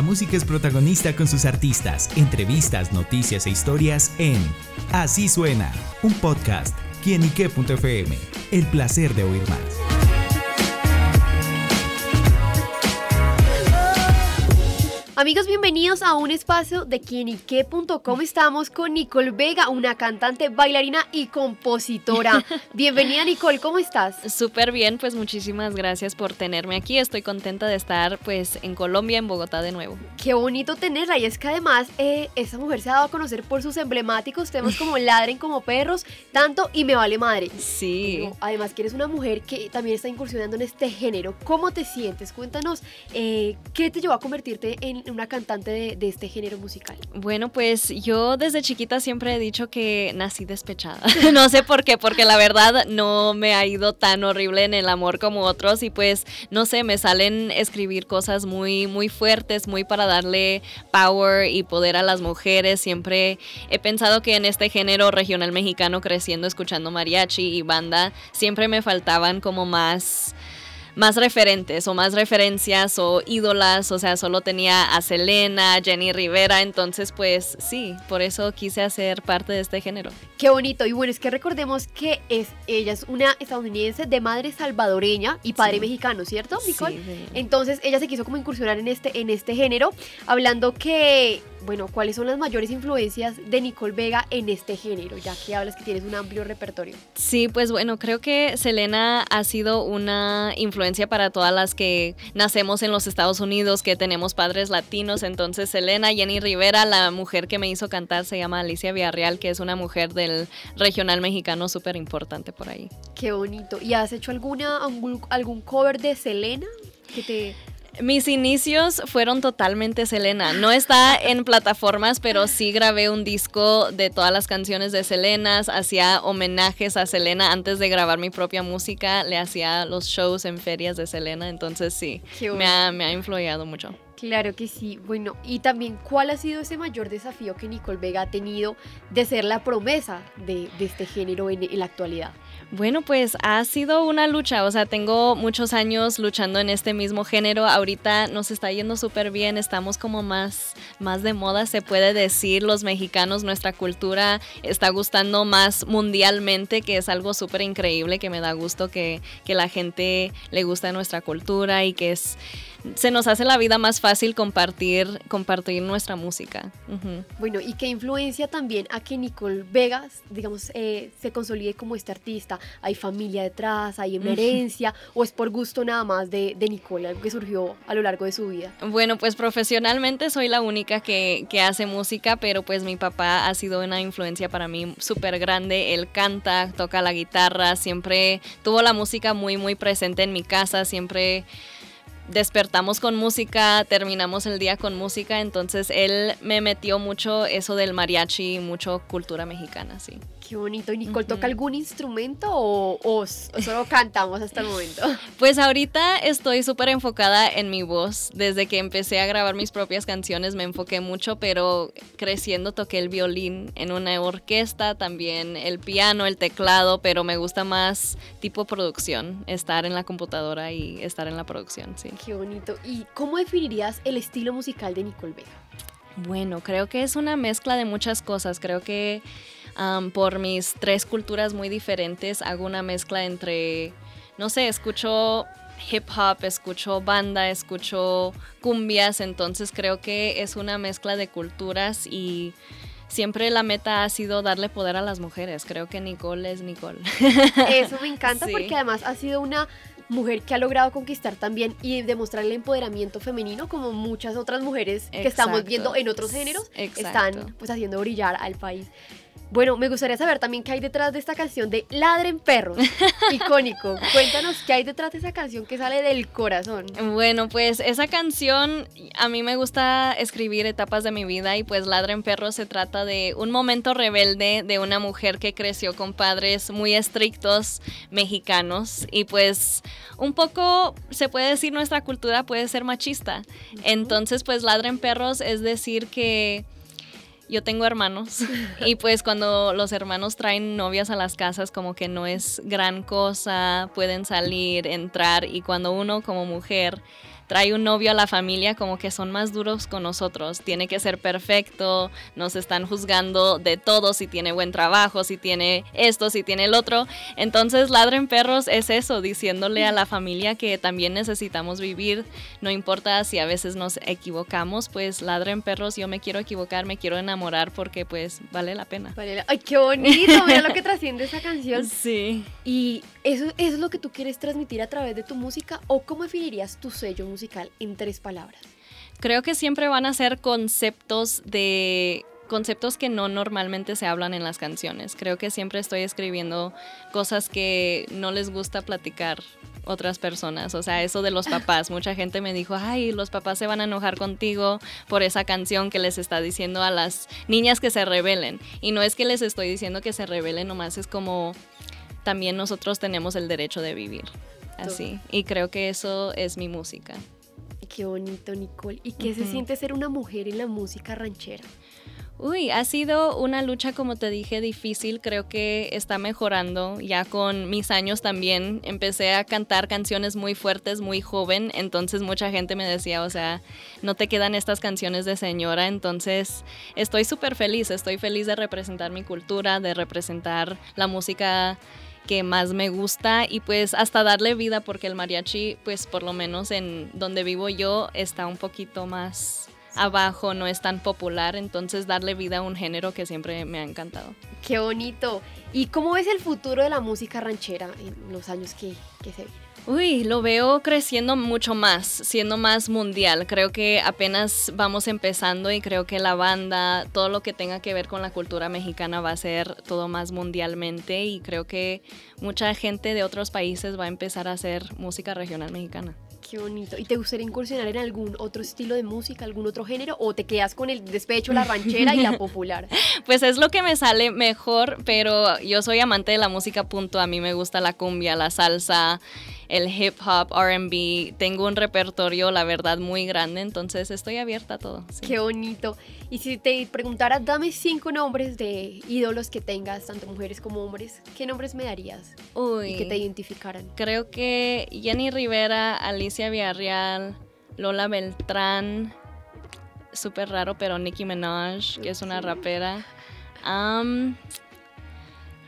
La música es protagonista con sus artistas, entrevistas, noticias e historias en Así Suena, un podcast, quienique.fm. El placer de oír más. Amigos, bienvenidos a un espacio de quienique.com. Estamos con Nicole Vega, una cantante, bailarina y compositora. Bienvenida Nicole, ¿cómo estás? Súper bien, pues muchísimas gracias por tenerme aquí. Estoy contenta de estar pues en Colombia, en Bogotá de nuevo. Qué bonito tenerla y es que además eh, esta mujer se ha dado a conocer por sus emblemáticos temas como Ladren como perros, tanto y Me vale madre. Sí. además que eres una mujer que también está incursionando en este género. ¿Cómo te sientes? Cuéntanos, eh, ¿qué te llevó a convertirte en una cantante de, este género musical? Bueno, pues yo desde chiquita siempre he dicho que nací despechada. no sé por qué, porque la verdad no me ha ido tan horrible en el amor como otros y pues no sé, me salen escribir cosas muy muy fuertes, muy para darle power y poder a las mujeres. Siempre he pensado que en este género regional mexicano creciendo escuchando mariachi y banda, siempre me faltaban como más más referentes o más referencias o ídolas, o sea, solo tenía a Selena, Jenny Rivera, entonces pues sí, por eso quise hacer parte de este género. Qué bonito, y bueno, es que recordemos que es, ella es una estadounidense de madre salvadoreña y padre mexicano, ¿cierto, Nicole? Sí, Entonces ella se quiso como incursionar en este, en este género, hablando que bueno, ¿cuáles son las mayores influencias de Nicole Vega en este género, ya que hablas que tienes un amplio repertorio? Sí, pues bueno, creo que Selena ha sido una influencia para todas las que nacemos en los Estados Unidos, que tenemos padres latinos. Entonces, Selena, Jenny Rivera, la mujer que me hizo cantar se llama Alicia Villarreal, que es una mujer del regional mexicano súper importante por ahí. Qué bonito. ¿Y has hecho alguna, algún cover de Selena? Que te mis inicios fueron totalmente Selena. No está en plataformas, pero sí grabé un disco de todas las canciones de Selena. Hacía homenajes a Selena antes de grabar mi propia música. Le hacía los shows en ferias de Selena. Entonces sí, me ha, me ha mucho. Claro que sí. Bueno, y también, ¿cuál ha sido ese mayor desafío que Nicole Vega ha tenido de ser la promesa de, este género en la actualidad? Bueno, pues ha sido una lucha, o sea, tengo muchos años luchando en este mismo género, ahorita nos está yendo súper bien, estamos como más, más de moda, se puede decir, los mexicanos, nuestra cultura está gustando más mundialmente, que es algo súper increíble, que me da gusto que, que la gente le gusta nuestra cultura y que es se nos hace la vida más fácil compartir, compartir nuestra música. Bueno, y qué influencia también a que Nicole Vegas, digamos, eh, se consolide como este artista. Hay familia detrás, hay herencia, o es por gusto nada más de, de Nicole, algo que surgió a lo largo de su vida. Bueno, pues profesionalmente soy la única que, que hace música, pero pues mi papá ha sido una influencia para mí súper grande. Él canta, toca la guitarra, siempre tuvo la música muy, muy presente en mi casa, siempre despertamos con música, terminamos el día con música, entonces él me metió mucho eso del mariachi, mucho cultura mexicana, sí. Qué bonito. ¿Y Nicole toca algún instrumento o, solo cantamos hasta el momento? Pues ahorita estoy súper enfocada en mi voz. Desde que empecé a grabar mis propias canciones me enfoqué mucho, pero creciendo toqué el violín en una orquesta, también el piano, el teclado, pero me gusta más tipo producción, estar en la computadora y estar en la producción, sí. Qué bonito. ¿Y cómo definirías el estilo musical de Nicole Vega? Bueno, creo que es una mezcla de muchas cosas. Creo que por mis tres culturas muy diferentes, hago una mezcla entre, no sé, escucho hip hop, escucho banda, escucho cumbias, entonces creo que es una mezcla de culturas y siempre la meta ha sido darle poder a las mujeres. Creo que Nicole es Nicole. Eso me encanta porque además ha sido una mujer que ha logrado conquistar también y demostrar el empoderamiento femenino como muchas otras mujeres que estamos viendo en otros géneros están pues haciendo brillar al país. Bueno, me gustaría saber también qué hay detrás de esta canción de Ladren Perros, icónico. Cuéntanos qué hay detrás de esa canción que sale del corazón. Bueno, pues esa canción a mí me gusta escribir etapas de mi vida y pues Ladren Perros se trata de un momento rebelde de una mujer que creció con padres muy estrictos mexicanos y pues un poco se puede decir nuestra cultura puede ser machista. Entonces pues Ladren Perros es decir que yo tengo hermanos y pues cuando los hermanos traen novias a las casas como que no es gran cosa, pueden salir, entrar y cuando uno como mujer trae un novio a la familia, como que son más duros con nosotros. Tiene que ser perfecto, nos están juzgando de todo, si tiene buen trabajo, si tiene esto, si tiene el otro. Entonces, Ladren Perros es eso, diciéndole a la familia que también necesitamos vivir, no importa si a veces nos equivocamos, pues Ladren Perros, yo me quiero equivocar, me quiero enamorar porque pues vale la pena. Ay, qué bonito, mira lo que trasciende esa canción. Sí. Y eso, eso es lo que tú quieres transmitir a través de tu música o cómo definirías tu sello musical en tres palabras? Creo que siempre van a ser conceptos de conceptos que no normalmente se hablan en las canciones. Creo que siempre estoy escribiendo cosas que no les gusta platicar otras personas. O sea, eso de los papás. Mucha gente me dijo, ay, los papás se van a enojar contigo por esa canción que les está diciendo a las niñas que se rebelen. Y no es que les estoy diciendo que se rebelen, nomás es como también nosotros tenemos el derecho de vivir así. Y creo que eso es mi música. Qué bonito, Nicole. ¿Y qué se siente ser una mujer en la música ranchera? Uy, ha sido una lucha, como te dije, difícil. Creo que está mejorando. Ya con mis años también empecé a cantar canciones muy fuertes, muy joven. Entonces mucha gente me decía, o sea, no te quedan estas canciones de señora. Entonces estoy súper feliz. Estoy feliz de representar mi cultura, de representar la música que más me gusta y pues hasta darle vida porque el mariachi pues por lo menos en donde vivo yo está un poquito más abajo, no es tan popular, entonces darle vida a un género que siempre me ha encantado. Qué bonito. ¿Y cómo es el futuro de la música ranchera en los años que, que se vienen? Uy, lo veo creciendo mucho más, siendo más mundial. Creo que apenas vamos empezando y creo que la banda, todo lo que tenga que ver con la cultura mexicana va a ser todo más mundialmente y creo que mucha gente de otros países va a empezar a hacer música regional mexicana. Qué bonito. ¿Y te gustaría incursionar en algún otro estilo de música, algún otro género o te quedas con el despecho, la ranchera y la popular? Pues es lo que me sale mejor, pero yo soy amante de la música punto. A mí me gusta la cumbia, la salsa, el hip hop, RB. Tengo un repertorio, la verdad, muy grande, entonces estoy abierta a todo. Qué bonito. Y si te preguntara, dame cinco nombres de ídolos que tengas, tanto mujeres como hombres, ¿qué nombres me darías? Uy. Y que te identificaran. Creo que Jenny Rivera, Alicia Villarreal, Lola Beltrán, súper raro, pero Nicki Minaj, que es una rapera.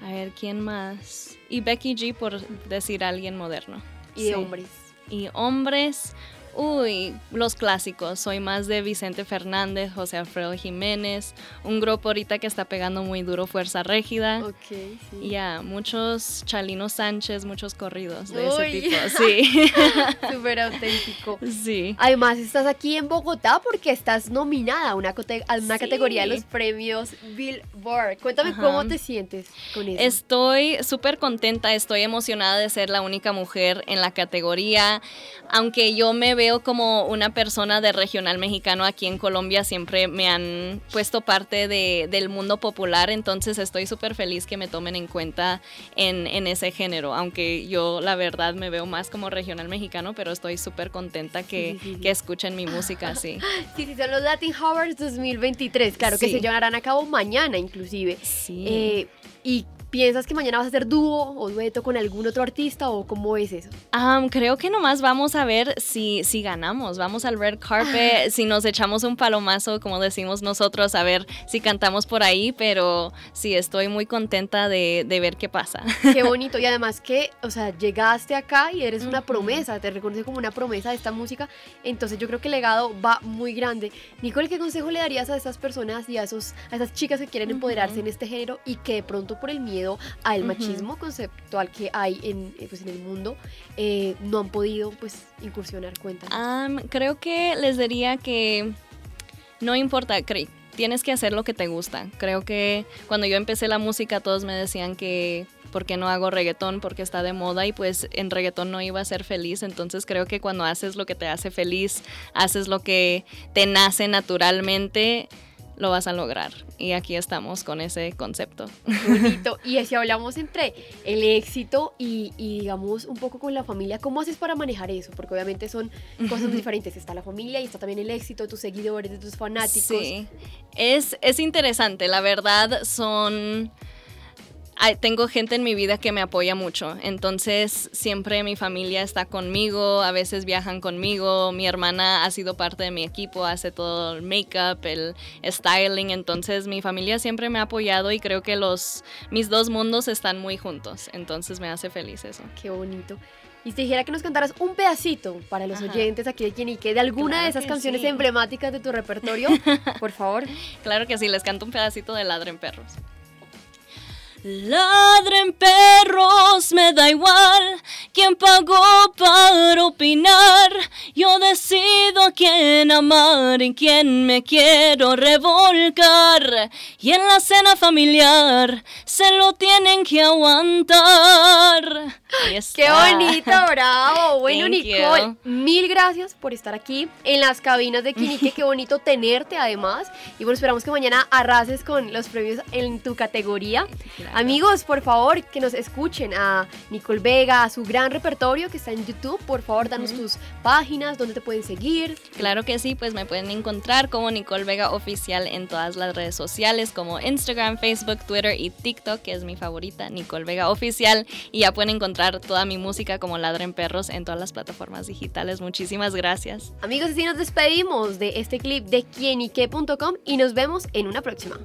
A ver, ¿quién más? Y Becky G, por decir alguien moderno. Y hombres. Y hombres, Uy, los clásicos. Soy más de Vicente Fernández, José Alfredo Jiménez, un grupo ahorita que está pegando muy duro Fuerza Régida. Ok, sí. Ya, muchos Chalino Sánchez, muchos corridos de ese tipo. Sí. Súper auténtico. Sí. Además, estás aquí en Bogotá porque estás nominada a una, una categoría de los premios Billboard. Cuéntame cómo te sientes con eso. Estoy súper contenta, estoy emocionada de ser la única mujer en la categoría. Aunque yo me veo como una persona de regional mexicano aquí en Colombia, siempre me han puesto parte de, del mundo popular, entonces estoy súper feliz que me tomen en cuenta en, en, ese género, aunque yo la verdad me veo más como regional mexicano, pero estoy súper contenta que, que, escuchen mi música, sí. Sí, sí, son los Latin Awards 2023, claro, que se llevarán a cabo mañana inclusive. Sí. Eh, y ¿Piensas que mañana vas a hacer dúo o dueto con algún otro artista o cómo es eso? creo que nomás vamos a ver si, si ganamos. Vamos al red carpet, si nos echamos un palomazo, como decimos nosotros, a ver si cantamos por ahí, pero sí, estoy muy contenta de, ver qué pasa. Qué bonito. Y además que, o sea, llegaste acá y eres una promesa, te reconoce como una promesa de esta música. Entonces yo creo que el legado va muy grande. Nicole, ¿qué consejo le darías a esas personas y a, esos, a esas chicas que quieren empoderarse en este género y que de pronto por el miedo al machismo conceptual que hay en, eh, pues, en el mundo, eh, no han podido pues incursionar. cuenta creo que les diría que no importa, tienes que hacer lo que te gusta. Creo que cuando yo empecé la música todos me decían que ¿por qué no hago reggaetón? Porque está de moda y pues en reggaetón no iba a ser feliz. Entonces creo que cuando haces lo que te hace feliz, haces lo que te nace naturalmente, lo vas a lograr. Y aquí estamos con ese concepto. Bonito. Y si hablamos entre el éxito y, digamos un poco con la familia, ¿cómo haces para manejar eso? Porque obviamente son cosas muy diferentes. Está la familia y está también el éxito de tus seguidores, de tus fanáticos. Sí, es, es interesante. La verdad son tengo gente en mi vida que me apoya mucho, entonces siempre mi familia está conmigo, a veces viajan conmigo, mi hermana ha sido parte de mi equipo, hace todo el make-up, el styling, entonces mi familia siempre me ha apoyado y creo que los, mis dos mundos están muy juntos, entonces me hace feliz eso. Qué bonito. Y te dijera que nos cantaras un pedacito para los oyentes aquí de Quienique de alguna de esas canciones emblemáticas de tu repertorio, por favor. Claro que sí, les canto un pedacito de Ladren Perros. Ladren perros, me da igual quién pagó para opinar. A quién amar y quién me quiero revolcar. Y en la cena familiar se lo tienen que aguantar. Qué bonito, bravo. Bueno, Nicole, mil gracias por estar aquí en las cabinas de Quinique. Qué bonito tenerte además. Y bueno, esperamos que mañana arrases con los premios en tu categoría. Amigos, por favor, que nos escuchen a Nicole Vega, a su gran repertorio que está en YouTube. Por favor, danos tus páginas, donde te pueden seguir. Claro que sí, pues me pueden encontrar como Nicole Vega Oficial en todas las redes sociales como Instagram, Facebook, Twitter y TikTok, que es mi favorita, Nicole Vega Oficial. Y ya pueden encontrar toda mi música como Ladren Perros en todas las plataformas digitales. Muchísimas gracias. Amigos, así nos despedimos de este clip de quienique.com y nos vemos en una próxima.